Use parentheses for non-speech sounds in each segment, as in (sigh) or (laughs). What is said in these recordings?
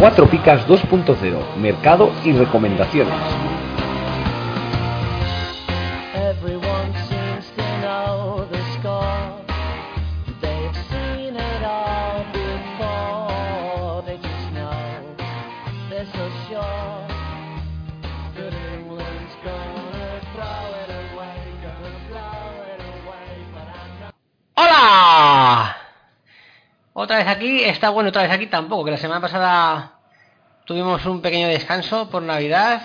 Cuatro Picas 2.0, Mercado y Recomendaciones. ¡Hola! Otra vez aquí, está bueno otra vez aquí tampoco, que la semana pasada tuvimos un pequeño descanso por Navidad,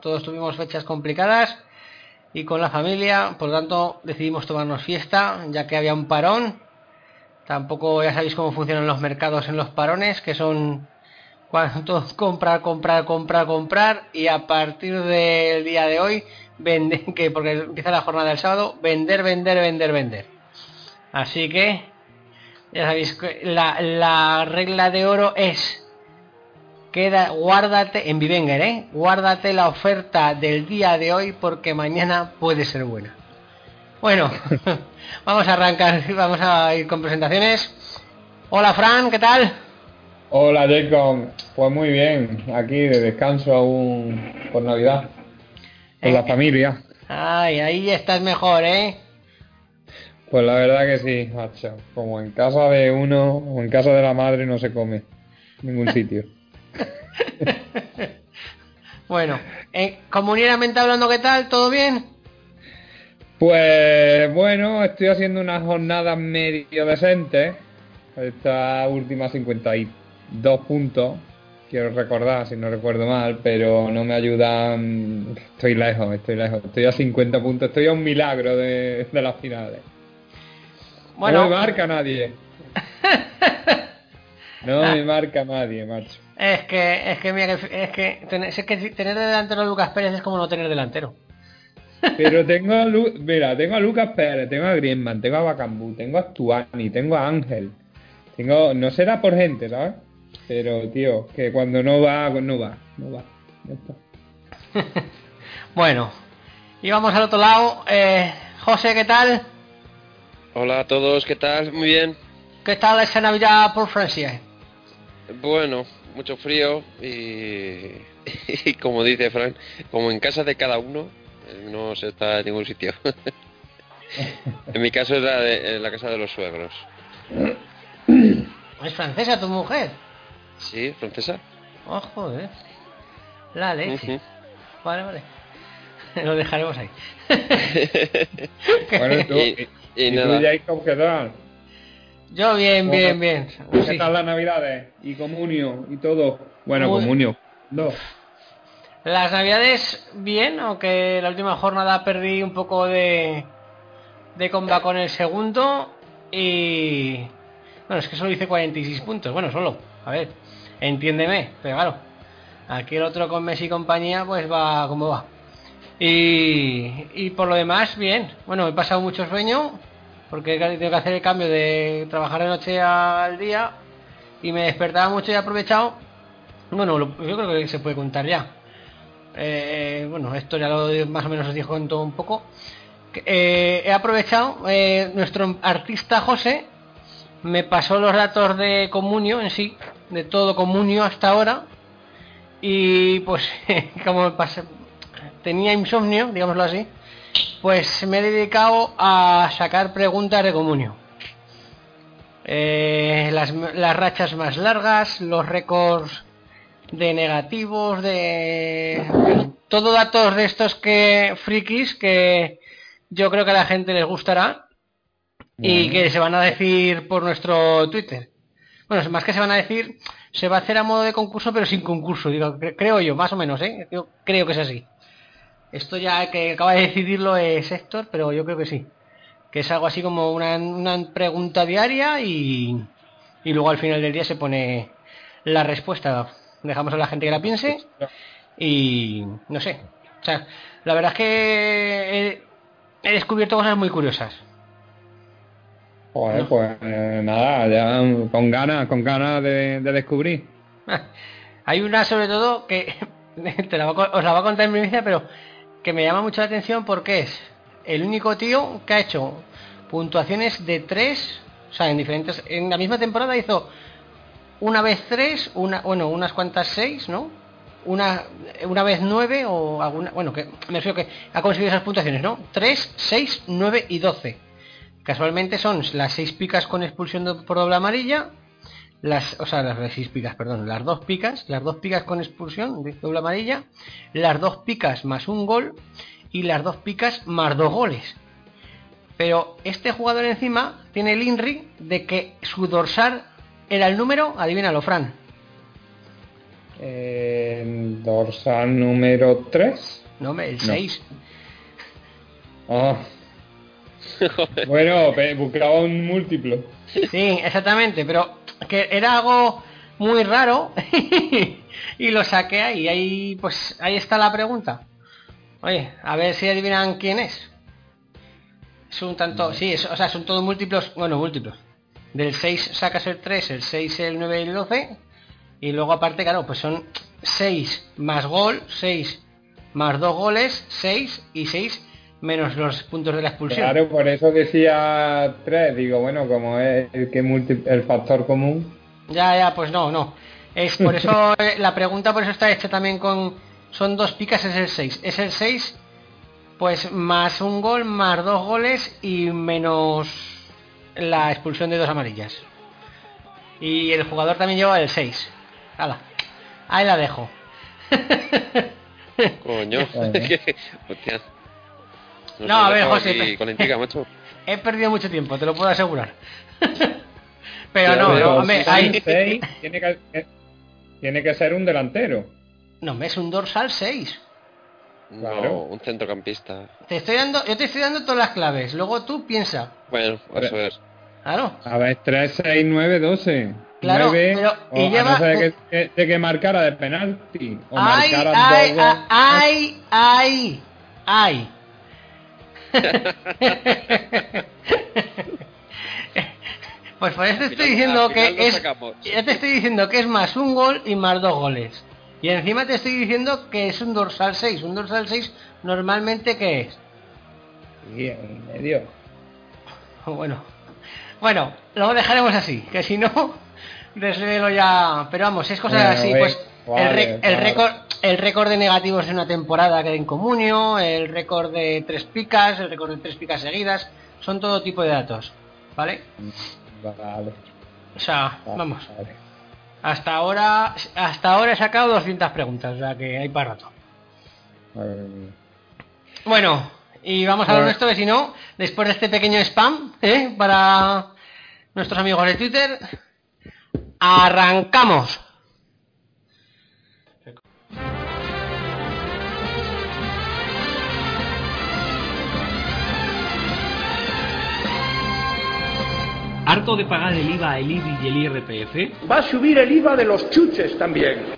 todos tuvimos fechas complicadas y con la familia, por lo tanto decidimos tomarnos fiesta, ya que había un parón. Tampoco ya sabéis cómo funcionan los mercados en los parones, que son cuando (laughs) comprar, comprar, comprar, comprar y a partir del día de hoy vender, (laughs) que porque empieza la jornada del sábado, vender, vender, vender, vender. Así que ya sabéis que la, la regla de oro es queda, guárdate en Vivenger, ¿eh? Guárdate la oferta del día de hoy porque mañana puede ser buena. Bueno, (laughs) (laughs) vamos a arrancar, vamos a ir con presentaciones. Hola Fran, ¿qué tal? Hola Jacob, pues muy bien, aquí de descanso aún por Navidad, con la Eh. familia. Ay, ahí estás mejor, ¿eh? Pues la verdad que sí, macho, como en casa de uno o en casa de la madre no se come en ningún sitio. (laughs) Bueno, eh, comunitariamente hablando, ¿qué tal? ¿Todo bien? Pues bueno, estoy haciendo unas jornadas medio decentes, esta última 52 puntos, quiero recordar si no recuerdo mal, pero no me ayudan, estoy lejos, estoy lejos, estoy a 50 puntos, estoy a un milagro de, de las finales. Bueno, No me marca nadie. No (laughs) me marca nadie, macho. es que, es que, mira, que- es que, tener, es que tener de delantero a Lucas Pérez es como no tener delantero. Pero (laughs) tengo a Lu- mira, tengo a Lucas Pérez, tengo a Griezmann, tengo a Bacambú, tengo a Stuani, tengo a Ángel. Tengo, no será por gente, ¿sabes? Pero tío, que cuando no va, pues no va, no va. Ya está. (laughs) Bueno, y vamos al otro lado. Eh, José, ¿qué tal? Hola a todos, ¿qué tal? Muy bien. ¿Qué tal esa Navidad por Francia? Bueno, mucho frío y, (laughs) y como dice Frank, como en casa de cada uno, eh, no se está en ningún sitio. (laughs) en mi caso es la, de, en la casa de los suegros. ¿Es francesa tu mujer? ¿Sí? ¿Francesa? Oh, joder. La leche. Vale, vale. (laughs) Lo dejaremos ahí. Bueno, tú, Y- y, y y tú, nada. Jacob, ¿qué tal? Yo bien, bien, bien. ¿Qué Sí. tal las navidades? Y comunio y todo. Bueno, Muy- comunio. No. Las navidades bien, aunque la última jornada perdí un poco de, de comba con el segundo y... Bueno, es que solo hice 46 puntos. Bueno, solo. A ver, entiéndeme, pero claro. Aquí el otro con Messi y compañía pues va como va. Y, y por lo demás, bien. Bueno, he pasado mucho sueño porque tengo que hacer el cambio de trabajar de noche al día y me despertaba mucho y he aprovechado. Bueno, lo- yo creo que se puede contar ya. Eh, bueno, esto ya lo más o menos os dijo en todo un poco. Eh, he aprovechado, eh, nuestro artista José me pasó los datos de Comunio en sí, de todo Comunio hasta ahora. Y pues, (laughs) como pasé- tenía insomnio, digámoslo así, pues me he dedicado a sacar preguntas de Comunio. Eh, las, las rachas más largas, los récords de negativos, de todo datos de estos que frikis que yo creo que a la gente les gustará y que se van a decir por nuestro Twitter. Bueno, más que se van a decir, se va a hacer a modo de concurso, pero sin concurso, digo, cre- creo yo, más o menos, ¿eh? Yo creo que es así. Esto ya que acaba de decidirlo es Héctor, pero yo creo que sí. Que es algo así como una, una pregunta diaria y, y luego al final del día se pone la respuesta. Dejamos a la gente que la piense y no sé. O sea, la verdad es que he, he descubierto cosas muy curiosas. Joder, pues eh, nada, ya con ganas, con ganas de, de descubrir. Hay una sobre todo que (laughs) te la os la voy a contar en primicia, pero que me llama mucho la atención porque es el único tío que ha hecho puntuaciones de 3, o sea, en diferentes en la misma temporada hizo una vez 3, una bueno, unas cuantas 6, ¿no? Una una vez 9 o alguna, bueno, que me refiero que ha conseguido esas puntuaciones, ¿no? 3, 6, 9 y 12. Casualmente son las 6 picas con expulsión por doble amarilla, las, o sea, las seis picas, perdón, las dos picas, las dos picas con expulsión de doble amarilla, las dos picas más un gol y las dos picas más dos goles. Pero este jugador encima tiene el INRI de que su dorsal era el número, adivínalo, Fran. Eh, dorsal número 3. No, el No. 6. Ah. (laughs) bueno, buscaba un múltiplo. Sí, exactamente, pero que era algo muy raro (laughs) y lo saqué ahí. Ahí, pues ahí está la pregunta. Oye, a ver si adivinan quién es. Es un tanto, sí, es- o sea, son todos múltiplos, bueno, múltiplos. Del 6 sacas el 3, el 6, el 9 y el 12. Y luego aparte, claro, pues son 6 más gol, 6 más 2 goles, 6 y 6 menos los puntos de la expulsión. Claro, por eso decía 3. Digo, bueno, como es el, que multi- el factor común. Ya, ya, pues no, no. Es por eso (laughs) eh, la pregunta por eso está hecha también con son dos picas es el 6. Es el 6 pues más un gol más dos goles y menos la expulsión de dos amarillas. Y el jugador también lleva el 6. Hala. Ahí la dejo. (laughs) Coño. Bueno. Que- (laughs) Hostia. No, sé, a ver, José, Con la intriga, macho. (laughs) He perdido mucho tiempo, te lo puedo asegurar. (laughs) Pero Ya no, no, hombre, si hay- (laughs) tiene, que, eh, tiene que ser un delantero. no, hombre, es un dorsal 6. Claro. No, un centrocampista. Te estoy dando, yo te estoy dando todas las claves. Luego tú piensa. Bueno, eso es. Claro. A ver, 3, 6, 9, 12. Claro, 9, pero- y o a lleva- no ser que, que- de que marcara de penalti. O ay, marcara ay, dos goles. ay, ay, ay. (laughs) Pues por eso te estoy diciendo que es. Ya te estoy diciendo que es más un gol y más dos goles. Y encima te estoy diciendo que es un dorsal 6. Un dorsal 6 normalmente ¿qué es? En medio. (laughs) Bueno. Bueno, lo dejaremos así, que si no, (laughs) desvelo ya. Pero vamos, es Bueno, así, ve- pues vale, el, récord el récord de negativos en una temporada que en comunio, el récord de tres picas, el récord de tres picas seguidas, son todo tipo de datos, ¿vale? Vale. O sea, vale, vamos, vale. hasta ahora hasta ahora he sacado 200 preguntas, o sea que hay para rato. Bueno, y vamos a lo Bueno. nuestro, que si no, después de este pequeño spam, ¿eh? para nuestros amigos de Twitter, arrancamos. ¿Harto de pagar el IVA, el IBI y el IRPF? Va a subir el IVA de los chuches también.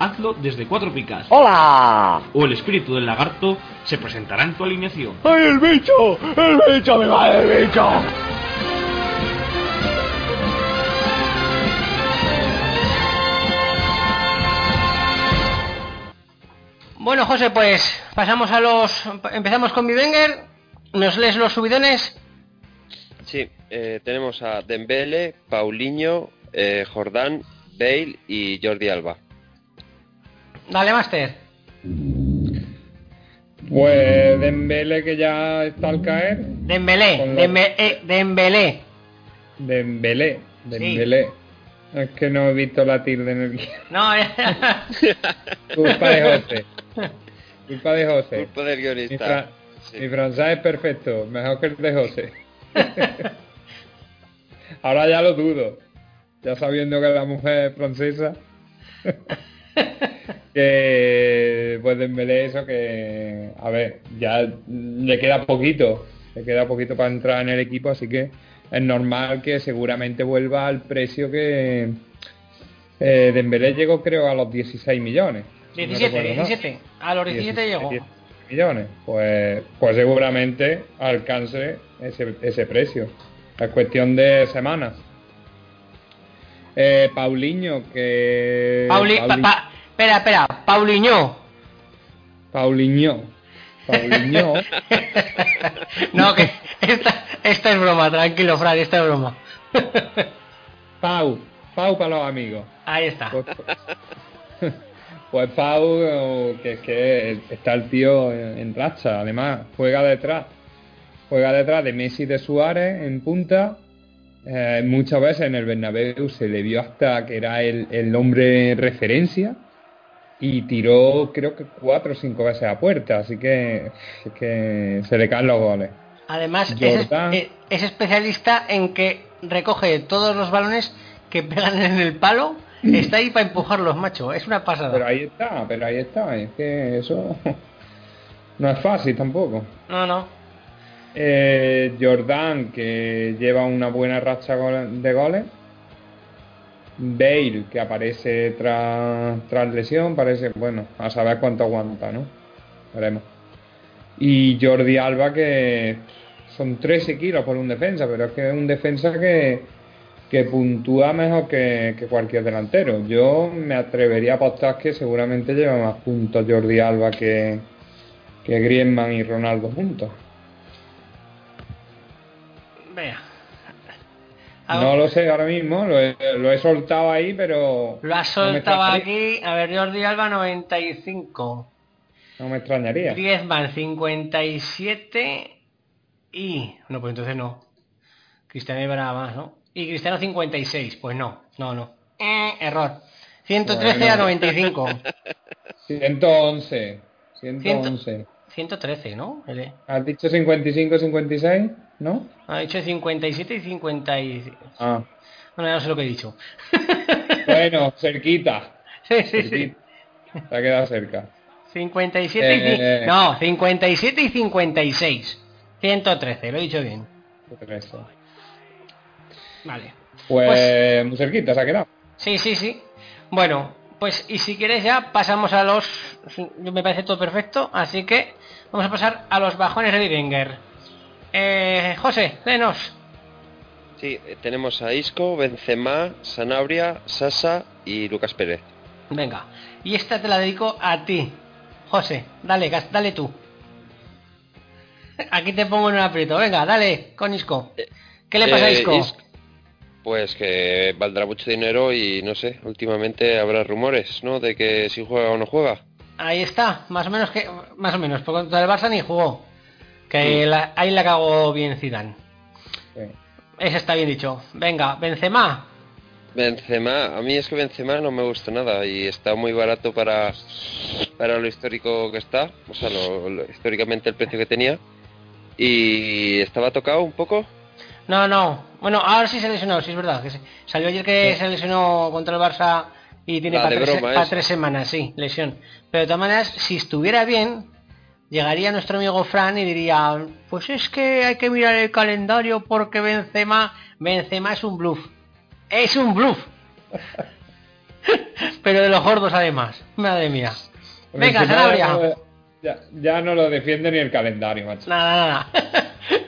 hazlo desde Cuatro Picas. ¡Hola! O el espíritu del lagarto se presentará en tu alineación. ¡Ay, el bicho! ¡El bicho! ¡Me va el bicho! Bueno, José, pues pasamos a los. Empezamos con Bivenger. ¿Nos lees los subidones? Sí, eh, tenemos a Dembele, Paulinho, eh, Jordán, Bale y Jordi Alba. Dale, Master. Pues Dembele que ya está al caer. Dembélé, Dembe- eh, Dembélé. Dembélé, Dembélé. Es que no he visto la tilde en el guion. No, (laughs) Culpa de José. Culpa de José. Culpa del Mi, guionista. fra- Sí. mi francés es perfecto, mejor que el de José. (laughs) Ahora ya lo dudo. Ya sabiendo que la mujer es francesa. (laughs) (laughs) que pues Dembélé eso que a ver, ya le queda poquito, le queda poquito para entrar en el equipo, así que es normal que seguramente vuelva al precio que eh, Dembélé llegó creo a los 16 millones. si no 17, recuerdo mal. 17. A los 17 llegó. 17 millones. Pues, pues seguramente alcance ese, ese precio. Es cuestión de semanas. Eh, Paulinho, que. Pauli, pa- Pauli- pa- espera, espera, Paulinho. Paulinho. Paulinho. (laughs) No, que esta, esta es broma, tranquilo, Fran, esta es broma. Pau. Pau para los amigos. Ahí está. Pues, pues Pau, que es que está el tío en en racha, además, juega detrás. Juega detrás de Messi de Suárez en punta. Eh, muchas veces en el Bernabéu se le vio hasta que era el, el hombre referencia y tiró creo que cuatro o cinco veces a puerta, así que, es que se le caen los goles. Además, es, Jordán. es- es especialista en que recoge todos los balones que pegan en el palo. Está ahí para empujarlos, macho. Es una pasada. Pero ahí está, pero ahí está, es que eso (laughs) no es fácil tampoco. No, no. Eh, Jordan, que lleva una buena racha de goles. Bale, que aparece tras, lesión, parece, bueno, a saber cuánto aguanta, ¿no? Veremos. Y Jordi Alba, que son 13 kilos por un defensa, pero es que es un defensa que, que puntúa mejor que, que cualquier delantero. Yo me atrevería a apostar que seguramente lleva más puntos Jordi Alba que, que Griezmann y Ronaldo juntos. No lo sé ahora mismo, lo he, lo he soltado ahí, pero Lo has soltado aquí. A ver, Jordi Alba 95. No me extrañaría. Griezmann 57 y... No, pues entonces no. Cristiano llevará más, ¿no? Y Cristiano 56. Pues no, no, no. Eh, error. 113 a Bueno. 95. 111. 111. 113, ¿no? Ele- ¿Has dicho 55, 56? ¿No? Ha dicho 57 y 50 y... Ah. Bueno, ya no sé lo que he dicho. (laughs) Bueno, cerquita. (laughs) Sí, sí, sí. cerquita. Se ha quedado cerca. 57 y... ci- Eh. No, 57 y 56. 113, lo he dicho bien. Pues, Vale. Pues- muy cerquita se ha quedado. Sí, sí, sí. Bueno, pues y si quieres ya pasamos a los... Me parece todo perfecto, así que vamos a pasar a los bajones de Wenger. Eh, José, denos. Sí, eh, tenemos a Isco, Benzema, Sanabria, Sasa y Lucas Pérez. Venga, y esta te la dedico a ti. José, dale, dale tú. Aquí te pongo en un aprieto. Venga, dale, con Isco. ¿Qué le pasa a Eh, Isco? Pues que valdrá mucho dinero y no sé, últimamente habrá rumores, ¿no? De que si juega o no juega. Ahí está, más o menos que más o menos, porque contra el Barça ni jugó. Que la- ahí la cagó bien Zidane. Ese está bien dicho. Venga, Benzema. Benzema, a mí es que Benzema no me gusta nada y está muy barato para, para lo histórico que está, o sea, lo- lo- históricamente el precio que tenía. Y estaba tocado un poco. No, no. Bueno, ahora sí se lesionó, sí es verdad. Que se- Salió ayer que se lesionó contra el Barça y tiene para tres, pa' semanas, sí, lesión. Pero de todas maneras, si estuviera bien, llegaría nuestro amigo Fran y diría, pues es que hay que mirar el calendario porque Benzema, Benzema es un bluff. Es un bluff. (laughs) Pero de los gordos además. Madre mía. Venga, Sanabria. ya no- Ya, ya no lo defiende ni el calendario, macho. Nada, nada. (laughs)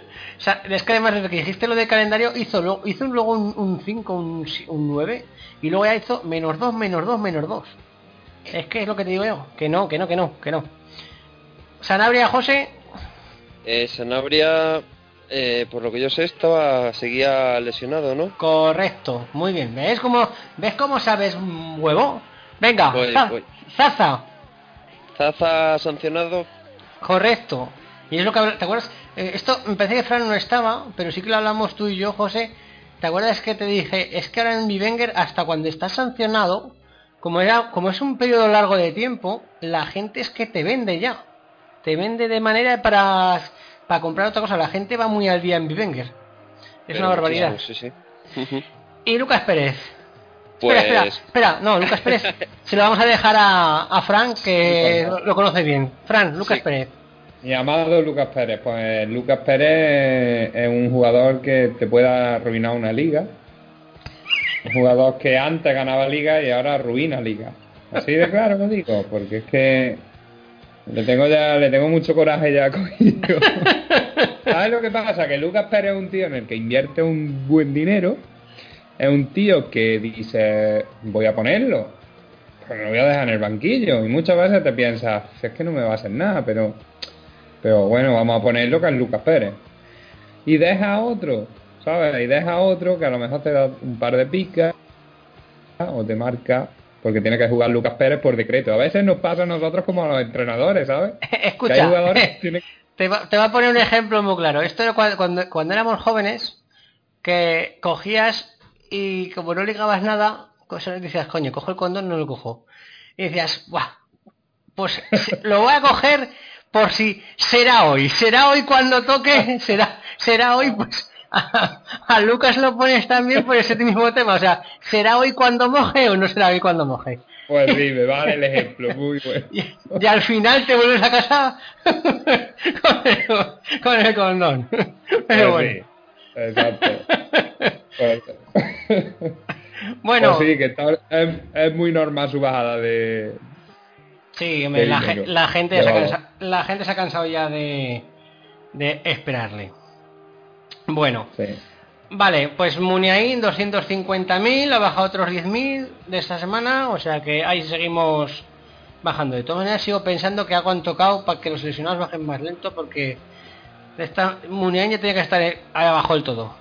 o sea, es que además desde que dijiste lo del calendario hizo, luego, hizo luego un 5, un, si- un 9 y luego ya hizo menos 2, menos 2, menos 2. Es que es lo que te digo yo. Que no, que no, que no, que no. Sanabria, José. Eh, Sanabria, Eh, por lo que yo sé, estaba seguía lesionado, ¿no? Correcto, muy bien. ¿Ves cómo, ¿ves cómo sabes huevo? Venga, Za- Zaza. Zaza sancionado. Correcto. Y es lo que ¿te acuerdas? Eh, esto me parece que Fran no estaba, pero sí que lo hablamos tú y yo, José. ¿Te acuerdas que te dije? Es que ahora en Vivenger, hasta cuando estás sancionado, como era, como es un periodo largo de tiempo, la gente es que te vende ya. Te vende de manera para, para comprar otra cosa. La gente va muy al día en Vivenger. Es Pero una barbaridad. Sí, sí. Y Lucas Pérez. Pues Espera, espera, espera, no, Lucas Pérez se lo vamos a dejar a, a Fran, que lo, lo conoce bien. Fran, Lucas. Pérez. Mi amado Lucas Pérez, pues Lucas Pérez es un jugador que te puede arruinar una liga. Un jugador que antes ganaba liga y ahora arruina liga. Así de claro lo digo, porque es que le tengo ya, le tengo mucho coraje ya (laughs) cogido. ¿Sabes lo que pasa? Que Lucas Pérez es un tío en el que invierte un buen dinero. Es un tío que dice, voy a ponerlo, pero lo voy a dejar en el banquillo. Y muchas veces te piensas, "Si es que no me va a hacer nada, pero pero bueno, vamos a ponerlo que es Lucas Pérez. Y deja otro, ¿sabes? Y deja otro que a lo mejor te da un par de picas o te marca, porque tiene que jugar Lucas Pérez por decreto. A veces nos pasa a nosotros como a los entrenadores, ¿sabes? (laughs) Que hay Escucha, jugadores que (laughs) tienen- te, va, te va a poner un ejemplo muy claro. Esto era cuando, cuando, cuando éramos jóvenes, que cogías y como no ligabas nada, pues decías, coño, cojo el condón, no lo cojo. Y decías, Buah, pues (laughs) lo voy a coger por si será hoy, será hoy cuando toque, (laughs) será, será hoy, pues a, a Lucas lo pones también por ese (laughs) mismo tema, o sea, será hoy cuando moje o no será hoy cuando moje. Pues sí, me vale el ejemplo, muy (laughs) bueno. Y, y al final te vuelves a casa con el, con el condón. Pero Pues bueno. sí, exacto. Pues- Bueno, Pues sí, que está- es, es muy normal su bajada de... sí, la, ge- la gente De se cansa- la gente se ha cansado ya de, de esperarle. Bueno, Sí. vale, pues Muniain 250.000, ha bajado otros 10.000 de esta semana, o sea que ahí seguimos bajando. De todas maneras sigo pensando que algo han tocado para que los lesionados bajen más lento porque esta, Muniain ya tiene que estar ahí abajo del todo.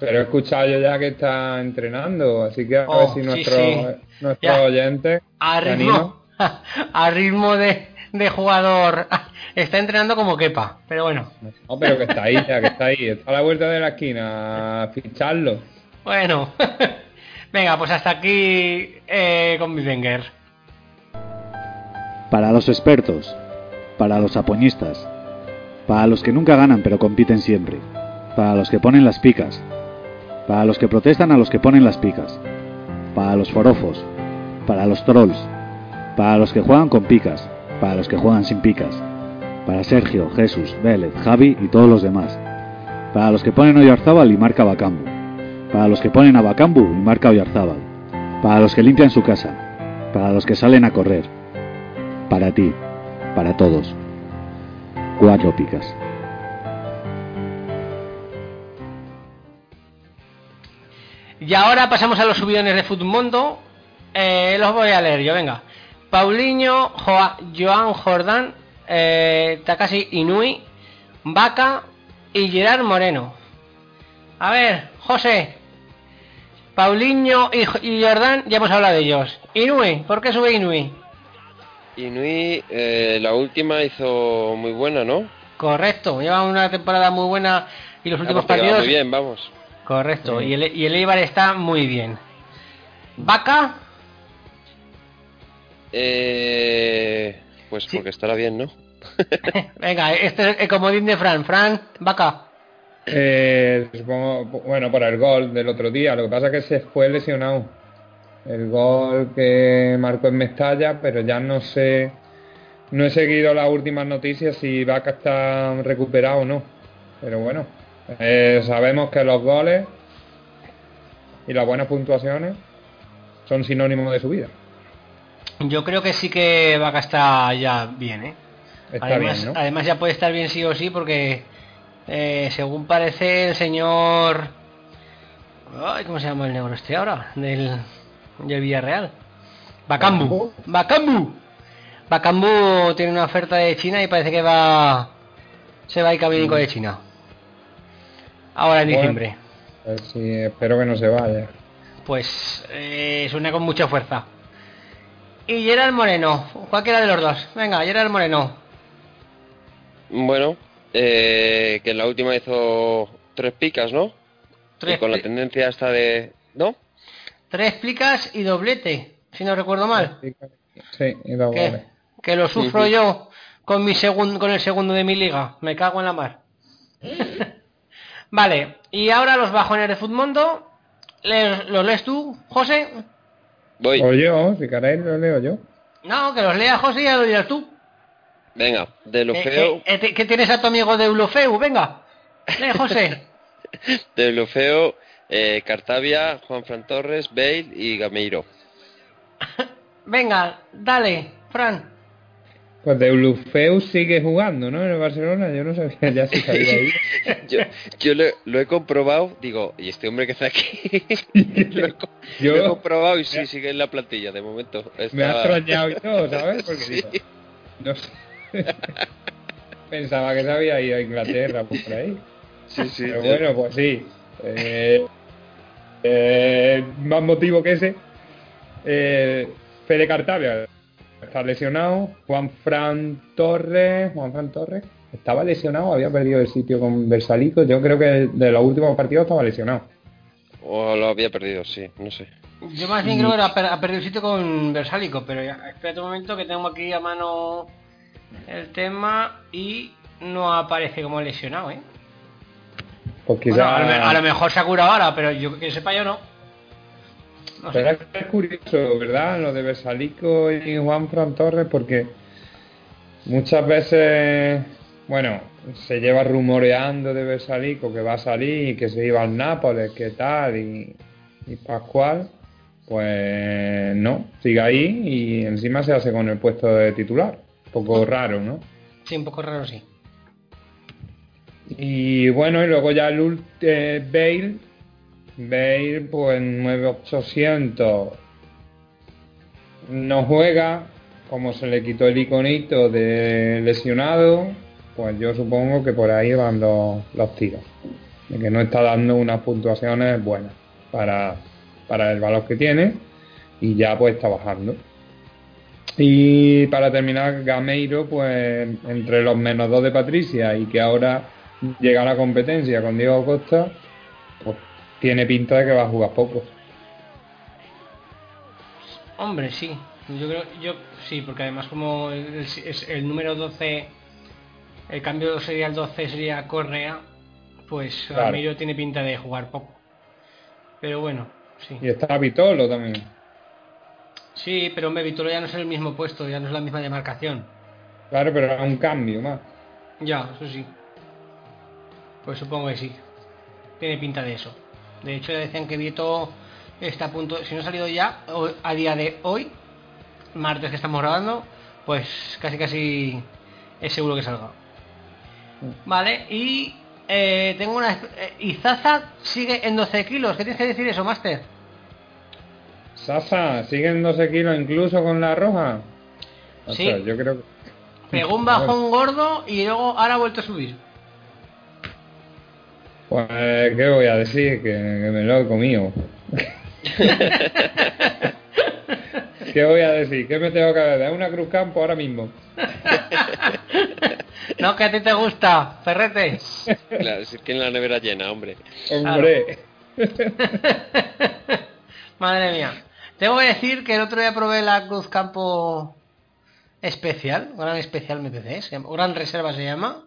Pero he escuchado yo ya que está entrenando, así que a Oh, ver si nuestros sí. nuestros Ya. oyentes a ritmo, (laughs) a ritmo de, de jugador. (laughs) Está entrenando como quepa, pero bueno. No, pero que está ahí, ya que está ahí, está a la vuelta de la esquina, ficharlo. Bueno. (laughs) Venga, pues hasta aquí eh, con mi Wenger. Para los expertos, para los apoñistas, para los que nunca ganan pero compiten siempre, para los que ponen las picas, para los que protestan a los que ponen las picas, para los forofos, para los trolls, para los que juegan con picas, para los que juegan sin picas, para Sergio, Jesús, Vélez, Javi y todos los demás, para los que ponen Oyarzábal y marca Bacambu, para los que ponen a Bacambu y marca Oyarzábal, para los que limpian su casa, para los que salen a correr, para ti, para todos. Cuatro picas. Y ahora pasamos a los subidones de Futmundo. Eh, los voy a leer yo, venga. Paulinho, Joa- Joan Jordán, eh, Takashi Inui, Vaca y Gerard Moreno. A ver, José. Paulinho y, Jo- y Jordán, ya hemos hablado de ellos. Inui, ¿por qué sube Inui? Inui, eh, la última hizo muy buena, ¿no? Correcto, lleva una temporada muy buena y los últimos partidos. Muy bien, vamos. Correcto, y, el, y el Eibar está muy bien. Vaca, Eh, pues porque estará bien, ¿no? (laughs) venga, este es el comodín de Fran. Fran, Vaca. Eh, supongo, bueno, por el gol del otro día, lo que pasa es que se fue lesionado. El gol que marcó en Mestalla, pero ya no sé, no he seguido las últimas noticias si Vaca está recuperado o no. Pero bueno, eh, sabemos que los goles y las buenas puntuaciones son sinónimos de su vida. Yo creo que sí que Vaca está ya bien, ¿eh? Está además, bien, ¿no? además ya puede estar bien sí o sí porque eh, según parece el señor... Ay, ¿Cómo se llama el negro este ahora? Del, del Villarreal. Bacambu. Bacambu. Bacambu tiene una oferta de China y parece que va... Se va a ir cabinico de China. ahora en Bueno. diciembre. Espero que no se vaya. Pues eh, suena con mucha fuerza. Y Gerard Moreno, cualquiera de los dos. Venga, Gerard Moreno. Bueno, eh, que en la última hizo tres picas, ¿no? Tres, y con la tendencia esta de... ¿No? tres plicas y doblete, si no recuerdo mal. Sí, y Que, que lo sufro yo con mi segundo, con el segundo de mi liga. Me cago en la mar. (laughs) vale, y ahora los bajones de Futmundo. ¿Le- ¿Los lees tú, José? Voy. O yo, si queréis lo leo yo. No, que los lea José y ya lo dirás tú. Venga, de lo Eh, feo, eh, eh, ¿Qué tienes a tu amigo de Eulofeu? Venga, lee José. (laughs) de lo feo, eh, Cartavia, Juan Fran Torres, Bale y Gameiro. (laughs) Venga, dale, Fran. Pues de Ulufeu sigue jugando, ¿no? En el Barcelona, yo no sabía ya si sabía ahí. (laughs) Yo, yo lo, lo he comprobado, digo, ¿y este hombre que está aquí? (laughs) lo, he, Yo- lo he comprobado y sí, sigue en la plantilla de momento. Me ha Está- extrañado y (laughs) todo, ¿sabes? Porque Sí. digo, no sé. Pensaba que se había ido a Inglaterra por ahí. Sí, sí, Pero sí. bueno, pues sí. Eh, eh, más motivo que ese. Eh, Fede Cartavia está lesionado. Juan Fran Torres. Juan Fran Torres estaba lesionado, había perdido el sitio con Versalico. Yo creo que de los últimos partidos estaba lesionado. O lo había perdido, sí, no sé. Yo más bien creo que ha per- ha perdido sitio con Versálico, pero ya, espérate un momento que tengo aquí a mano el tema y no aparece como lesionado, ¿eh? Pues Bueno, quizá- a, lo, a lo mejor se ha curado ahora, pero yo que sepa yo no. No. Pero es curioso, ¿verdad? Lo de Versalico y Juan Fran Torres, porque muchas veces, bueno, se lleva rumoreando de Versalico que va a salir y que se iba al Nápoles, que tal, y, y Pascual, pues no, sigue ahí y encima se hace con el puesto de titular. Un poco raro, ¿no? Sí, un poco raro, sí. Y bueno, y luego ya el ult- eh, Bale, Bale pues 9800 no juega, como se le quitó el iconito de lesionado, pues yo supongo que por ahí van los, los tiros, de que no está dando unas puntuaciones buenas para, para el valor que tiene y ya pues está bajando. Y para terminar, Gameiro, pues entre los menos dos de Patricia y que ahora llega a la competencia con Diego Costa, pues tiene pinta de que va a jugar poco. Hombre, sí. Yo creo, yo sí, porque además como el, es el número 12, el cambio sería el 12, sería Correa, pues Claro. Ramiro tiene pinta de jugar poco. Pero bueno, sí. Y está Vitolo también. Sí, pero hombre, Vitolo ya no es el mismo puesto, ya no es la misma demarcación. Claro, pero es un cambio más. Ya, eso sí. Pues supongo que sí. Tiene pinta de eso. De hecho, ya decían que Vieto está a punto, si no ha salido ya, a día de hoy, martes que estamos grabando, pues casi casi es seguro que salga. Vale, y eh, tengo una... eh, y Zaza sigue en 12 kilos. ¿Qué tienes que decir eso, Master? Sasa, ¿siguen 12 kilos incluso con la roja? O Sí. sea, yo creo que... Pegó un bajón gordo y luego ahora ha vuelto a subir. Pues, ¿qué voy a decir? Que, que me lo he comido. (laughs) ¿Qué voy a decir? ¿Qué me tengo que beber? ¿Una Cruz Campo ahora mismo? (laughs) No, que a ti te gusta, Ferrete. Claro, es que en la nevera llena, hombre. Hombre. (laughs) Madre mía. Tengo que decir que el otro día probé la Cruz Campo especial, gran especial me parece, se llama- gran reserva se llama,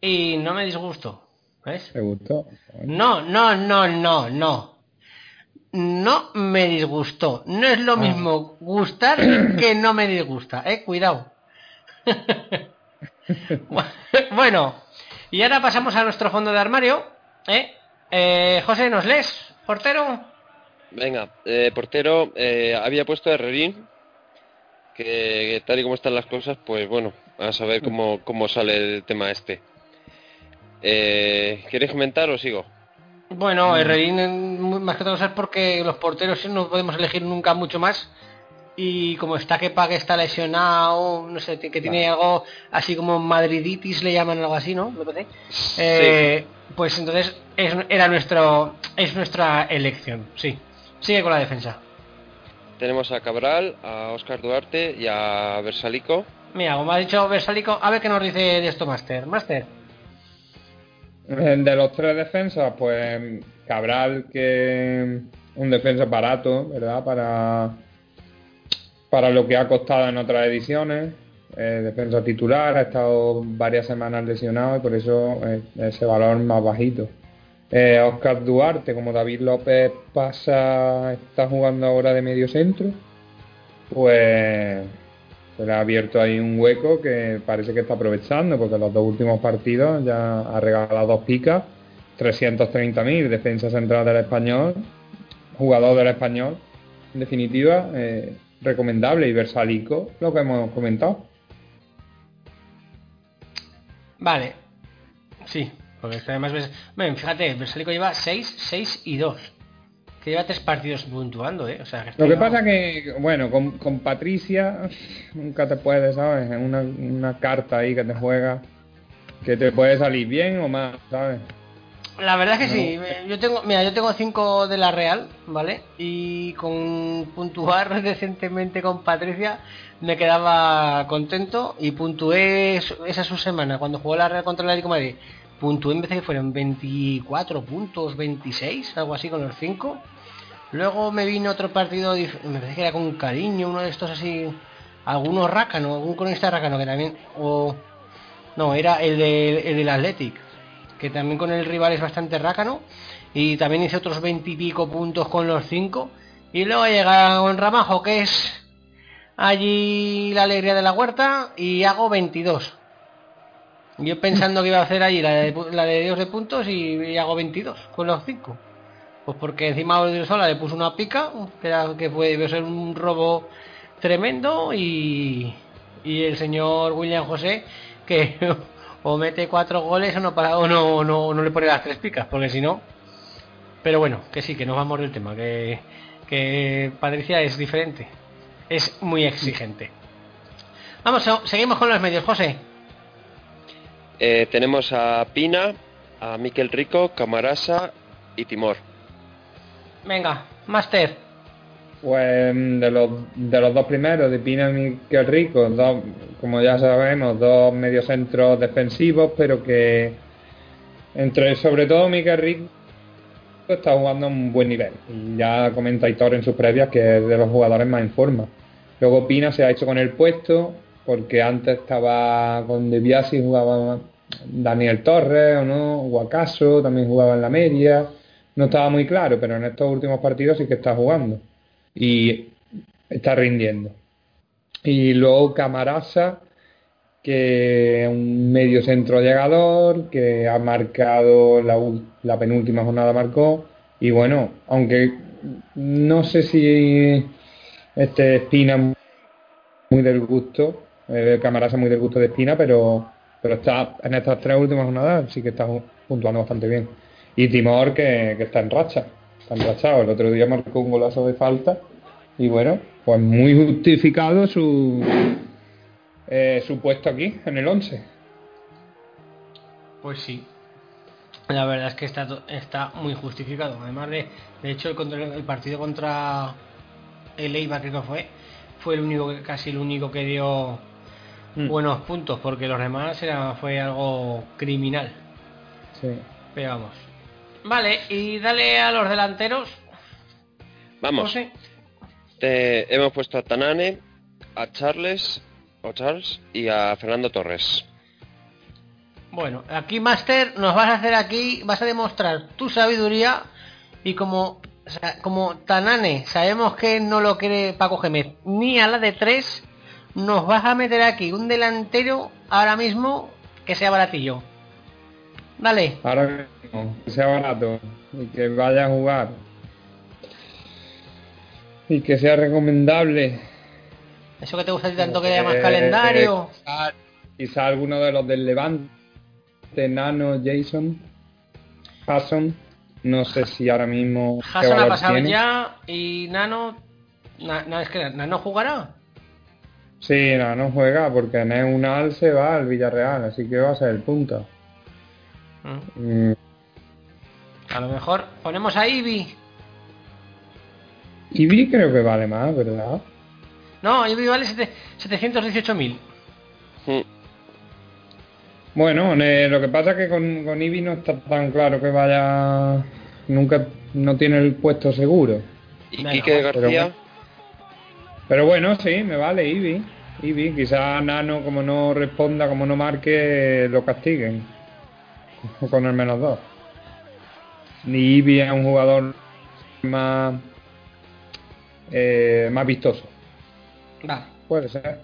y no me disgustó. ¿Ves? ¿Te gustó? No, no, no, no, no. No me disgustó. No es lo mismo gustar (coughs) que no me disgusta, eh, cuidado. (laughs) bueno, y ahora pasamos a nuestro fondo de armario, ¿eh? Eh, José, ¿nos lees? ¿Portero? Venga, eh, portero, eh, había puesto a Herrerín, que tal y como están las cosas, pues bueno, a saber cómo, cómo sale el tema este. Eh, ¿Quieres comentar o sigo? Bueno, Herrerín, muy- más que todo es porque los porteros sí no podemos elegir nunca mucho más Y como está Kepa que está lesionado, no sé, que tiene algo así como madriditis, le llaman algo así, ¿no? ¿Lo? Eh, Pues entonces es, era nuestro, es nuestra elección, sí. Sigue con la defensa. Tenemos a Cabral, a Oscar Duarte y a Versalico. Mira, como ha dicho Versalico, a ver qué nos dice de esto Master. Master. Eh, De los tres defensas, pues Cabral, que un defensa barato, ¿verdad? Para, para lo que ha costado en otras ediciones. Eh, defensa titular, ha estado varias semanas lesionado y por eso eh, ese valor más bajito. Eh, Oscar Duarte, como David López pasa, está jugando ahora de medio centro, pues se le ha abierto ahí un hueco que parece que está aprovechando, porque los dos últimos partidos ya ha regalado dos picas, 330.000, defensa central del español, jugador del español, en definitiva, eh, recomendable y Versalico, lo que hemos comentado. Vale. Sí, porque es que además. Bueno, fíjate, Versalico lleva 6, 6 y 2. Que lleva tres partidos puntuando, ¿eh? O sea, Lo que pasa que, bueno, con, con Patricia nunca te puedes, ¿sabes? Es Una, una carta ahí que te juega que te puede salir bien o mal, ¿sabes? La verdad es que No. sí. Yo tengo, mira, yo tengo 5 de la Real, ¿vale? Y con puntuar (laughs) decentemente con Patricia me quedaba contento y puntué esa su semana cuando jugó la Real contra el Atlético de Madrid. Puntué, me parece que fueron 24 puntos, 26, algo así con los 5. Luego me vino otro partido, me parece que era con cariño, uno de estos así, algunos rácano, algún cronista rácano que también, o no, era el, de, el del Athletic, que también con el rival es bastante rácano, y también hice otros 20 y pico puntos con los 5, y luego llega un ramajo que es allí la alegría de la huerta, y hago 22. Yo pensando que iba a hacer allí la de, la de Dios de puntos y, y hago 22 con los 5. Pues porque encima Odriozola le puso una pica, que, fue, debió ser un robo tremendo, y, y el señor William José, que (laughs) o mete cuatro goles o no, para, o no, no, no le pone las tres picas, porque si no... Pero bueno, que sí, que nos vamos del tema, que, que Patricia es diferente, es muy exigente. Vamos, se- seguimos con los medios, José. Eh, tenemos a Pina, a Miquel Rico, Camarasa y Timor. Venga, Master. Pues de los, de los dos primeros, de Pina y Rico, dos, como ya sabemos, dos mediocentros defensivos, pero que entre sobre todo Miquel Rico está jugando a un buen nivel. Y ya comenta Hitor en sus previas que es de los jugadores más en forma. Luego Pina se ha hecho con el puesto, porque antes estaba con De Biasi, jugaba Daniel Torres o no, Guacaso, también jugaba en la media. No estaba muy claro, pero en estos últimos partidos sí que está jugando y está rindiendo. Y luego Camarasa, que es un medio centro llegador, que ha marcado la, la penúltima jornada marcó. Y bueno, aunque no sé si este Espina es muy del gusto, eh, Camarasa muy del gusto de Espina, pero, pero está en estas tres últimas jornadas sí que está puntuando bastante bien. Y Timor que, que está en racha, está enrachado. El otro día marcó un golazo de falta y bueno, pues muy justificado su, eh, su puesto aquí en el 11. Pues sí. La verdad es que está, está muy justificado. Además de, de hecho, el, contra- el partido contra el Eibar creo que fue, fue el único que casi el único que dio Mm. buenos puntos, porque los demás era, fue algo criminal. Sí. Pero vamos. Vale, y dale a los delanteros. Vamos. José. Te- hemos puesto a Tanane, a Charles, o Charles y a Fernando Torres. Bueno, aquí Master nos vas a hacer aquí, vas a demostrar tu sabiduría y como o sea, como Tanane sabemos que no lo quiere Paco Gémez ni a la de tres, nos vas a meter aquí un delantero ahora mismo que sea baratillo. Dale, Ahora mismo, que sea barato y que vaya a jugar y que sea recomendable. eso que te gusta tanto que Eh, llamas calendario. quizá, quizá alguno de los del Levante, Nano, Jason, Hasson, no sé si ahora mismo. qué Hassan ha pasado tiene. ya y Nano Na- na- es que na- no jugará. Sí, no, no juega porque en un al se va al Villarreal, así que va a ser el punto. Mm. A lo mejor ponemos a Ibi. Ibi creo que vale más, ¿verdad? No, Ibi vale sete- 718.000. Mm. Bueno, eh, lo que pasa es que con, con Ibi no está tan claro que vaya. Nunca no tiene el puesto seguro. ¿Y Quique pero García? bueno. Pero bueno, sí, me vale Ibi. Ibi, quizás Nano, como no responda, como no marque, lo castiguen. (laughs) Con el menos dos. Ni Ibi es un jugador más. eh, más vistoso. Vale. Puede ser.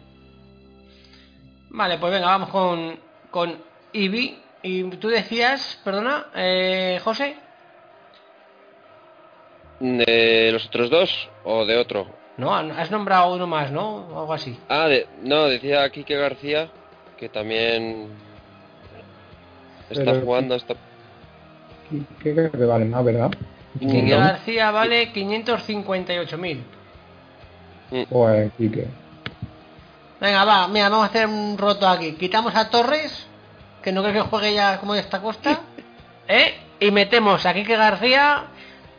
Vale, pues venga, vamos con, con Ibi. Y tú decías, perdona, eh, José. ¿De los otros dos o de otro? No, has nombrado uno más, ¿no? O algo así. Ah, de, no, decía Quique García, que también está Pero- jugando hasta... Que creo que vale más, ¿verdad? Quique No. García vale 558.000. Pues, Quique. Venga, va, mira, vamos a hacer un roto aquí. Quitamos a Torres, que no creo que juegue ya como de esta costa. (laughs) ¿Eh? Y metemos a Quique García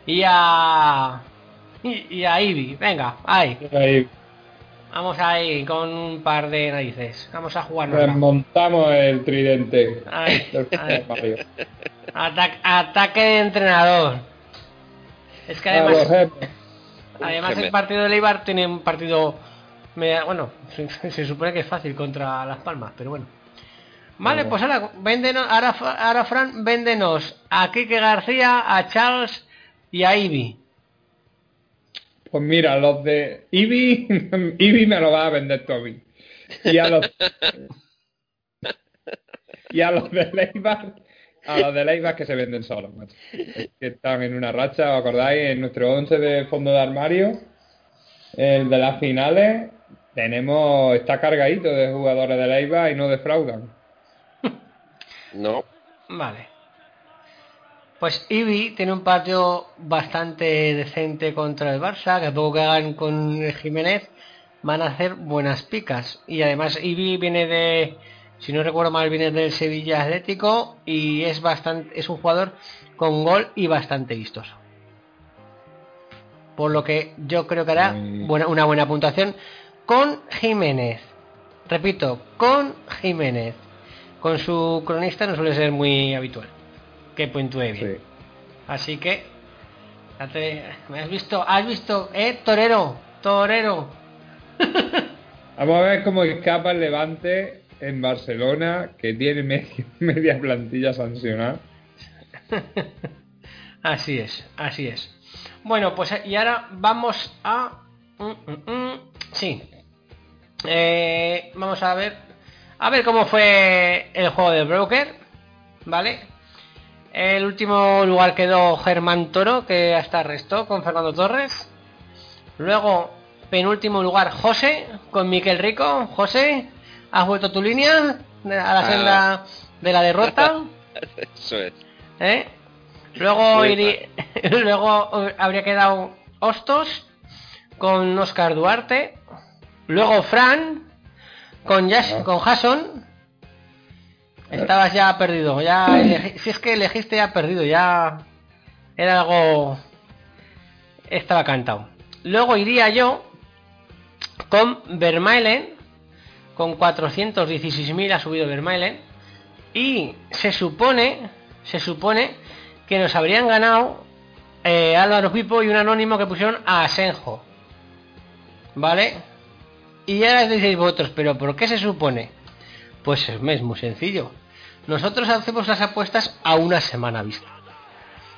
y a. Y, y a Ibi. Venga, ahí. Ahí Vamos ahí con un par de narices. Vamos a jugarnos. remontamos el tridente. (laughs) Mario. Ataque, ataque de entrenador. Es que además, además el partido de Leibar tiene un partido. media- bueno, (laughs) se, se supone que es fácil contra Las Palmas, pero bueno. Vale, Bueno. pues ahora, véndenos, ahora, ahora Fran, véndenos a Quique García, a Charles y a Ivy. Pues mira, los de Ibi, (laughs) Ibi me lo va a vender tú a mí. Y a los, y a los de Leibar, a los de Leibar que se venden solos, macho. Es que están en una racha, ¿os acordáis? En nuestro 11 de fondo de armario, el de las finales, tenemos, está cargadito de jugadores de Leibar y no defraudan. No, Vale. Pues Ibi tiene un partido bastante decente contra el Barça, que a poco que hagan con el Jiménez van a hacer buenas picas. Y además Ibi viene de, si no recuerdo mal, viene del Sevilla Atlético y es bastante, es un jugador con gol y bastante vistoso. Por lo que yo creo que hará buena- una buena puntuación con Jiménez. Repito, con Jiménez. Con su cronista no suele ser muy habitual. Que puntúe bien. Sí. Así que. ¿Me has visto? ¿Has visto? ¿Eh? Torero. Torero. (laughs) Vamos a ver cómo escapa el Levante en Barcelona, que tiene media (laughs) plantilla sancionada. (laughs) Así es, así es. Bueno, pues y ahora vamos a. mm, mm, mm, Sí. Eh, vamos a ver. A ver cómo fue el juego del broker. ¿Vale? El último lugar quedó Germán Toro, que hasta restó con Fernando Torres. Luego, penúltimo lugar, José, con Miquel Rico. José, ¿has vuelto a tu línea? De- A la Ah. senda de la derrota. (laughs) eso es. ¿Eh? Luego, (laughs) luego eh, habría quedado Hostos con Oscar Duarte. Luego Fran con, Jas- Ah. con Jason. Estabas ya perdido. Ya elegi- si es que elegiste ya perdido, ya era algo. Estaba cantado. Luego iría yo con Vermaelen. Con 416.000 ha subido Vermaelen. Y se supone, se supone que nos habrían ganado eh, Álvaro Pipo y un anónimo que pusieron a Asenjo. ¿Vale? Y ahora decís vosotros, ¿pero por qué se supone? Pues es es muy sencillo. Nosotros hacemos las apuestas a una semana vista.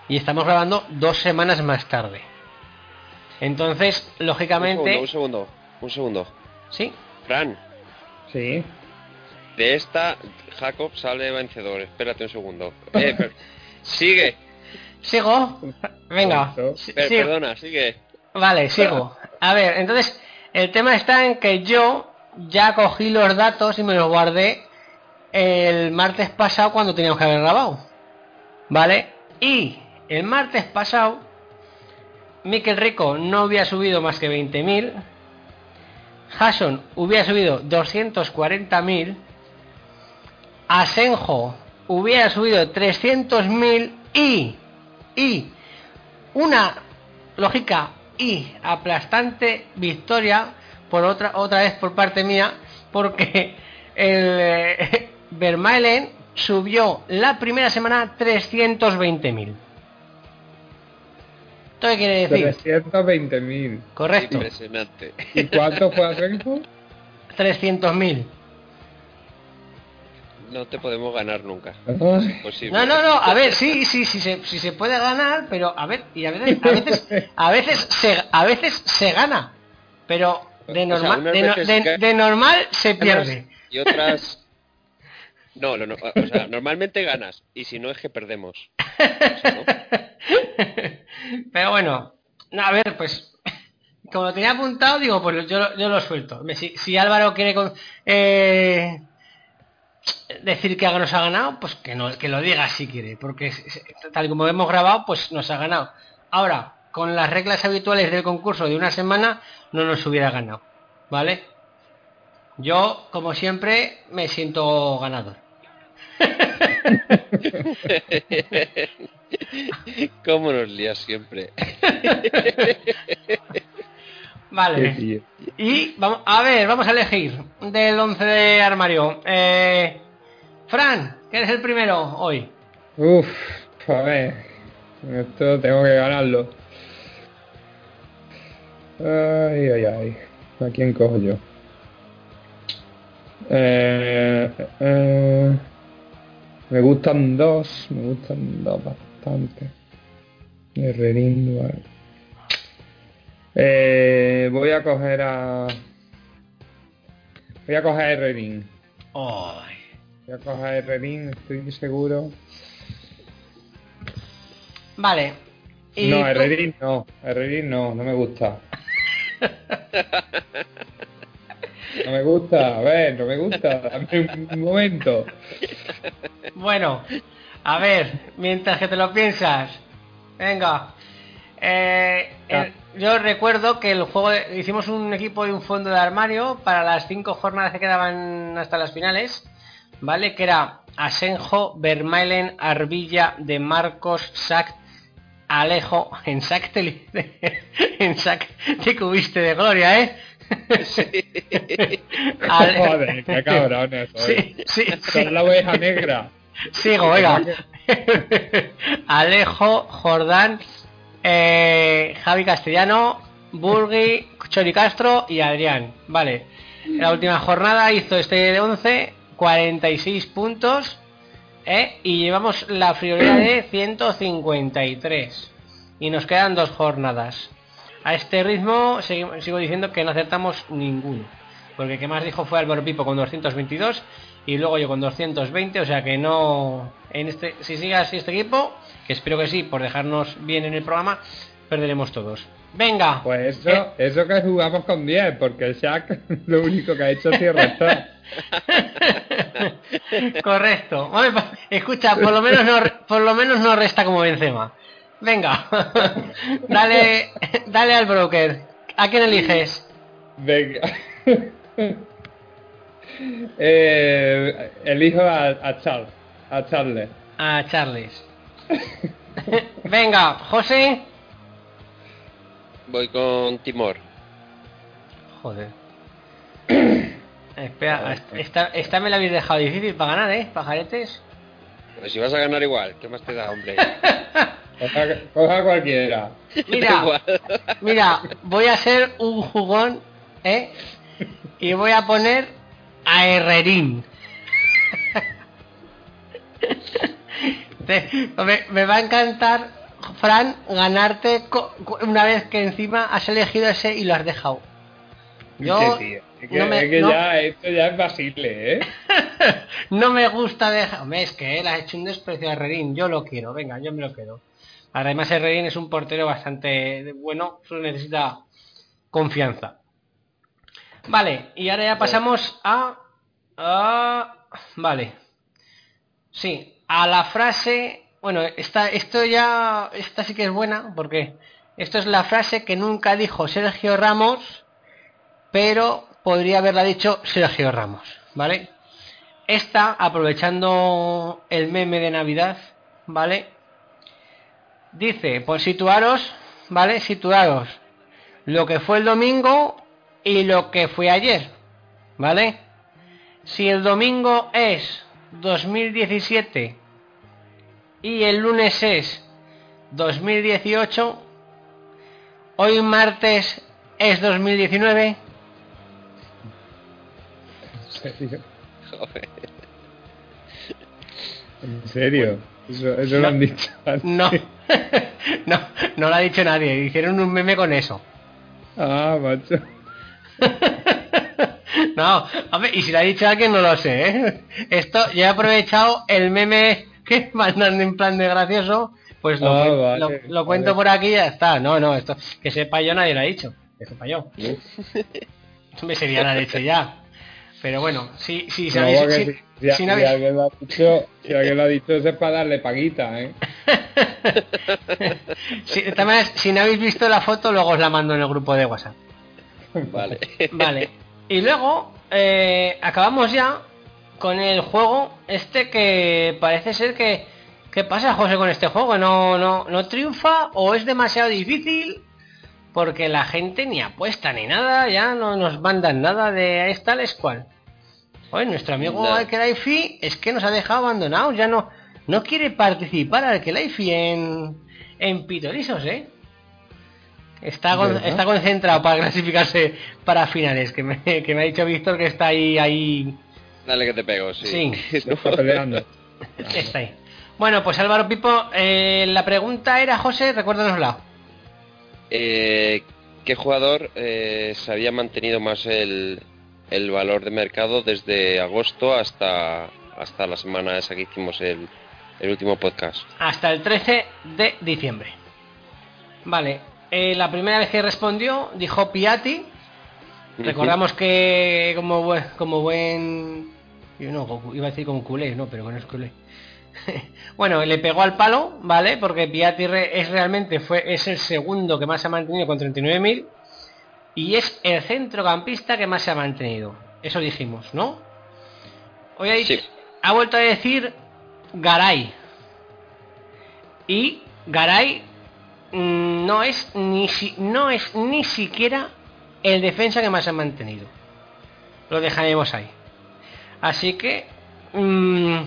Y estamos grabando dos semanas más tarde. Entonces, Un lógicamente... segundo, un segundo, un segundo. ¿Sí? Fran, Sí. de esta Jacob sale vencedor. Espérate un segundo. Eh, per- (laughs) sigue. ¿Sigo? Venga. Per- perdona, sigue. Vale, sigo. A ver, entonces, el tema está en que yo ya cogí los datos y me los guardé el martes pasado cuando teníamos que haber grabado. ¿Vale? Y el martes pasado Mikel Rico no hubiera subido más que 20.000. Hasson hubiera subido 240.000. Asenjo hubiera subido 300.000 y, y una lógica y aplastante victoria por otra otra vez por parte mía porque el eh, Vermaelen subió la primera semana 320.000. ¿Esto qué quiere decir? 320.000. Correcto. Impresionante. ¿Y cuánto fue Asenjo? (laughs) 300.000. No te podemos ganar nunca. Imposible. No, no, no, a ver, sí, sí, sí, se, sí se puede ganar, pero a ver, y a veces, a veces, a veces se, a veces se gana, pero de O sea, normal, no- de normal se pierde. Y otras. No, no, no. O sea, (laughs) normalmente ganas. Y si no es que perdemos. Pero bueno, no, a ver, pues, como lo tenía apuntado, digo, pues yo, yo lo suelto. Si, si Álvaro quiere con- eh, decir que nos ha ganado, pues que, no, que lo diga si quiere, porque tal como hemos grabado, pues nos ha ganado. Ahora, con las reglas habituales del concurso de una semana, no nos hubiera ganado, ¿vale? Yo, como siempre, me siento ganador. (laughs) ¿Cómo nos lías siempre? (laughs) Vale. Y vamos, a ver, vamos a elegir del 11 de armario. Eh, Fran, que eres el primero hoy. Uf, a ver. Esto tengo que ganarlo. Ay, ay, ay. ¿A quién cojo yo? Eh, eh, me gustan dos, me gustan dos bastante. Herrerín, vale. Eh, voy a coger a. Voy a coger a Herrerín. Ay. Voy a coger a Herrerín, estoy seguro. Vale. Y No, Herrerín no, Herrerín no, no me gusta. (laughs) No me gusta, a ver, no me gusta, dame un, momento. Bueno, a ver, mientras que te lo piensas. Venga. Eh, el- yo recuerdo que el juego hicimos un equipo de un fondo de armario para las cinco jornadas que quedaban hasta las finales, ¿vale? Que era Asenjo, Vermaelen, Arbilla, De Marcos, Sac, Alejo, (laughs) en Sac te, (laughs) en Sac te cubiste de gloria, ¿eh? (laughs) Joder, qué cabrones. Sí, sí. Son la oveja negra. Sigo, venga. (laughs) Alejo, Jordán, eh, Javi Castellano, Burgui, Chori Castro y Adrián. Vale. La última jornada hizo este de 11, 46 puntos. ¿eh? Y llevamos la friolera de 153. Y nos quedan dos jornadas. A este ritmo sigo diciendo que no acertamos ninguno. Porque el que más dijo fue Álvaro Pipo con 222 y luego yo con 220, o sea que no en este si sigue así este equipo, que espero que sí, por dejarnos bien en el programa, perderemos todos. Venga. Pues eso, eso que jugamos con 10, porque el Shaq (laughs) lo único que ha hecho es restar. (laughs) Correcto. Escucha, por lo menos no por lo menos no resta como Benzema. Venga. (laughs) dale dale al broker. ¿A quién eliges? Venga. (laughs) eh, elijo a, a Charles. A Charles. A Charles. (laughs) Venga, José. Voy con Timor. Joder. Espera, esta, esta me la habéis dejado difícil para ganar, ¿eh? Pajaretes. Pues si vas a ganar igual, ¿qué más te da, hombre? Coja, coja cualquiera. Mira, mira, voy a ser un jugón, ¿eh? Y voy a poner a Herrerín. Me, me va a encantar, Fran, ganarte una vez que encima has elegido ese y lo has dejado. Yo Sí, tío. Es que, no me- es que no- ya, esto ya es Basile, ¿eh? (laughs) no me gusta dejar. Hombre, es que él ha hecho un desprecio a Herrerín. Yo lo quiero, venga, yo me lo quedo. Además, Herrerín es un portero bastante bueno, solo necesita confianza. Vale, y ahora ya pasamos a. a- vale. Sí, a la frase. Bueno, esta, esto ya. Esta sí que es buena, porque Esto es la frase que nunca dijo Sergio Ramos, pero podría haberla dicho Sergio Ramos, ¿vale? Esta, aprovechando el meme de Navidad, ¿vale? Dice, pues situaros, ¿vale? Situaros lo que fue el domingo y lo que fue ayer, ¿vale? Si el domingo es 2017 y el lunes es 2018, hoy martes es 2019. ¿En serio? (laughs) Joder. ¿En serio? Eso, eso lo han dicho antes. No, (laughs) no, no lo ha dicho nadie. Hicieron un meme con eso. Ah, macho. (laughs) No, hombre, y si lo ha dicho alguien no lo sé, ¿eh? Esto, yo he aprovechado el meme que (laughs) mandan en plan de gracioso, pues lo, Ah, vale, lo- lo cuento vale. por aquí y ya está. No, no, esto, que sepa yo nadie lo ha dicho. Que sepa yo. Me sería la leche ya. Pero bueno, si, si Pero sabéis... si- si, si- si si no habéis- alguien lo ha dicho, si alguien lo ha dicho, es para darle paguita, ¿eh? (laughs) si, maneras, si no habéis visto la foto, luego os la mando en el grupo de WhatsApp. Vale. (laughs) Vale. Y luego eh, acabamos ya con el juego este que parece ser que ¿qué pasa José con este juego? No no no triunfa o es demasiado difícil porque la gente ni apuesta ni nada, ya no nos mandan nada de es tal es cual. Oye, nuestro amigo No. Alkelaifi es que nos ha dejado abandonados, ya no no quiere participar Alkelaifi en en Pitorisos, ¿eh? Está, con- está concentrado para clasificarse para finales, que me, que me ha dicho Víctor que está ahí, ahí, Dale que te pego, sí. Sí. (laughs) Está peleando. (laughs) está ahí. Bueno, pues Álvaro Pipo, eh, la pregunta era, José, recuérdanosla. Eh, ¿Qué jugador eh, se había mantenido más el, el valor de mercado desde agosto hasta, hasta la semana esa que hicimos el, el último podcast? Hasta el 13 de diciembre. Vale, eh, la primera vez que respondió dijo Piatti. Recordamos que como buen, como buen yo no, iba a decir como culé, no, pero no es culé. (laughs) bueno, le pegó al palo, ¿vale? Porque Piatti es realmente fue es el segundo que más se ha mantenido con 39.000 y es el centrocampista que más se ha mantenido. Eso dijimos, ¿no? Hoy ha, dicho- Sí. ha vuelto a decir Garay. Y Garay mm, no es ni si- no es ni siquiera el defensa que más ha mantenido. Lo dejaremos ahí. Así que mm,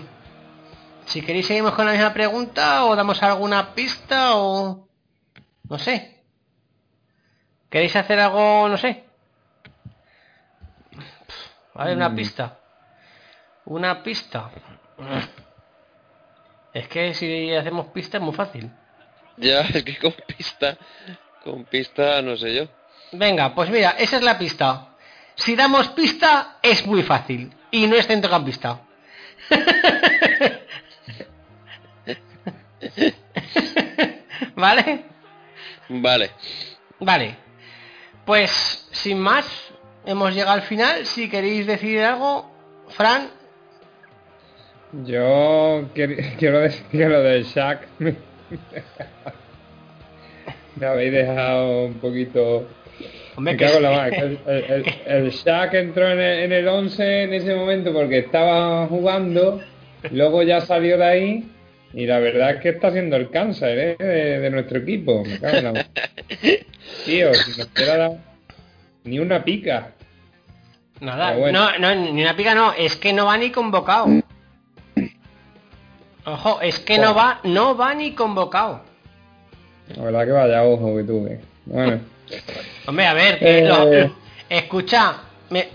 si queréis seguimos con la misma pregunta o damos alguna pista o no sé. ¿Queréis hacer algo, no sé? A ver, una Mm. pista. Una pista. Es que si hacemos pista es muy fácil. Ya, (laughs) es que con pista, con pista no sé yo. Venga, pues mira, esa es la pista. Si damos pista es muy fácil y no es centrocampista. (laughs) (laughs) ¿Vale? Vale. Vale. Pues sin más, hemos llegado al final. Si queréis decir algo, Fran, Yo (laughs) quiero decir que lo del Shaq. (laughs) Me, habéis dejado un poquito... hombre, Me que cago en la El, el, el- el Shaq entró en el, en el 11 en ese momento porque estaba jugando, luego ya salió de ahí y la verdad es que está haciendo el cáncer ¿eh? de, de nuestro equipo. Me cago en la. (laughs) Tío, si nos ni una pica. Nada, bueno. no, no, ni una pica no, es que no va ni convocado. Ojo, es que no va, no va ni convocado. La verdad que vaya ojo que tuve. Bueno, (laughs) Hombre, a ver, Eh. lo- escucha, me-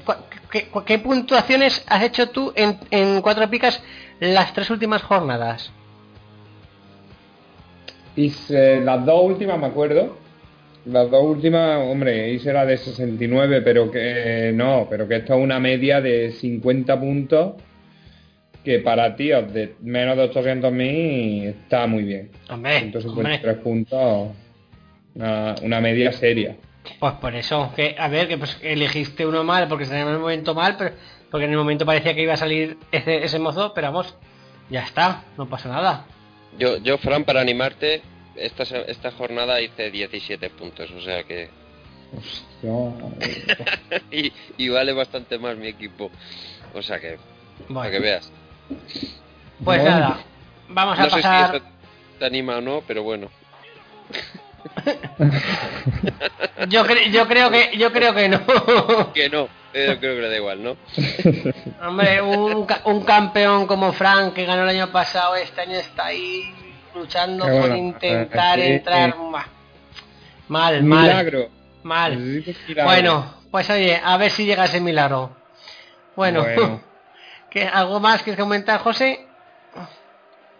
¿qué, qué puntuaciones has hecho tú en, en cuatro picas las tres últimas jornadas? Hice las dos últimas, me acuerdo. Las dos últimas, hombre, hice la de 69, pero que no, pero que esto es una media de 50 puntos que para tíos de menos de 800.000 está muy bien. Hombre, 153 puntos, una, una media seria. Pues por eso, que a ver, que pues elegiste uno mal porque se en el momento mal, pero porque en el momento parecía que iba a salir ese, ese mozo, pero vamos, ya está, no pasa nada. Yo, yo, Fran, para animarte, esta, esta jornada hice 17 puntos, o sea que... Hostia. (laughs) y, y vale bastante más mi equipo. O sea que... Para que veas. pues Bueno. nada, vamos a No sé si pasar. eso te anima o no, pero bueno. (laughs) Yo, cre- yo creo que yo creo que no. Que no, eh, creo que le da igual, ¿no? (laughs) Hombre, un, un campeón como Frank que ganó el año pasado, este año está ahí luchando Qué por bueno, intentar eh, entrar. eh. Mal, mal, Milagro. mal. Milagro. Bueno, pues oye, a ver si llega ese milagro. Bueno, Bueno. (laughs) ¿qué, ¿algo más que comentar, José?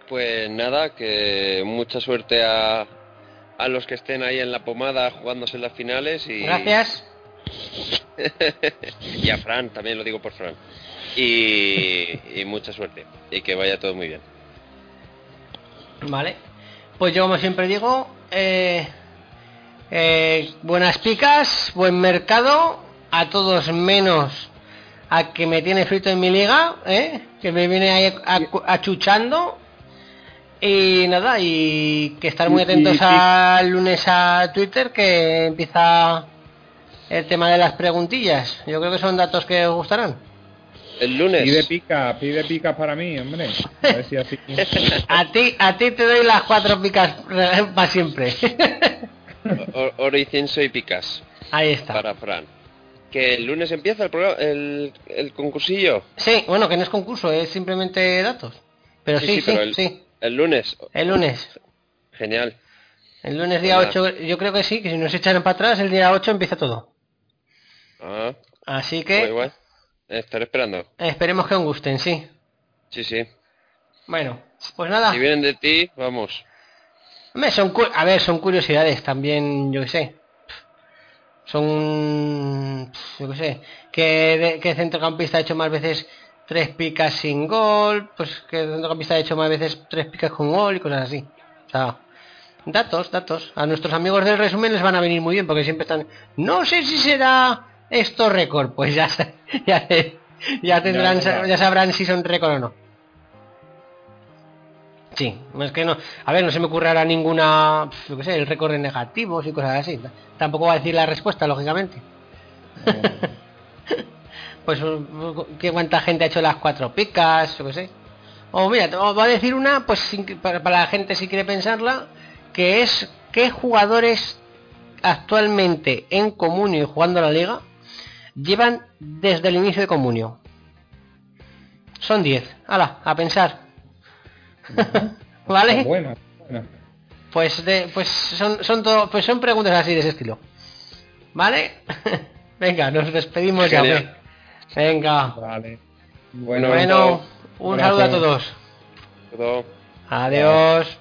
Pues nada, que mucha suerte a, a los que estén ahí en la pomada jugándose en las finales y... Gracias. (laughs) y a Fran, también lo digo por Fran. Y, y mucha suerte. Y que vaya todo muy bien. Vale. Pues yo, como siempre digo, eh, eh, buenas picas, buen mercado, a todos menos a que me tiene frito en mi liga, ¿eh? que me viene ahí achuchando. Y nada, y que estar muy Y- atentos y- al lunes a Twitter que empieza el tema de las preguntillas. Yo creo que son datos que os gustarán. El lunes. Pide pica, pide pica para mí, hombre. A ver si así. (laughs) A ti, a ti te doy las cuatro picas para siempre. O- Oro, incienso y picas Ahí está. para Fran. Que el lunes empieza el, programa, el, el concursillo. Sí, bueno, que no es concurso, es simplemente datos. Pero sí, sí, pero el, sí. el lunes. El lunes. Genial. El lunes día Hola. 8, yo creo que sí, que si nos echan para atrás, el día 8 empieza todo. Ah, Así que guay. Estaré esperando. esperemos que os gusten, sí. Sí, sí. Bueno, pues nada. Si vienen de ti, vamos. Hombre, son a ver, son curiosidades también, yo qué sé. Son, yo qué sé, que el centrocampista ha hecho más veces tres picas sin gol, pues que el centrocampista ha hecho más veces tres picas con gol y cosas así. O sea, datos, datos. A nuestros amigos del resumen les van a venir muy bien porque siempre están, no sé si será esto récord, pues ya, (laughs) ya, ya tendrán, Ya, sabrán si son récord o no. Sí, es que no. A ver, no se me ocurre ahora ninguna. Yo qué sé, el récord de negativos y cosas así. Tampoco va a decir la respuesta, lógicamente. (laughs) pues, ¿qué cuánta gente ha hecho las cuatro picas? Yo qué sé. O mira, voy a decir una, pues para, la gente si quiere pensarla, que es qué jugadores actualmente en Comunio y jugando a la liga llevan desde el inicio de Comunio. Son 10. Hala, a pensar. (laughs) ¿Vale? Bueno, bueno. Pues de, pues son son todo, pues son preguntas así de ese estilo. ¿Vale? (laughs) Venga, nos despedimos ya. Venga. Vale. Bueno, Bueno, un saludo a todos. Todo. Adiós.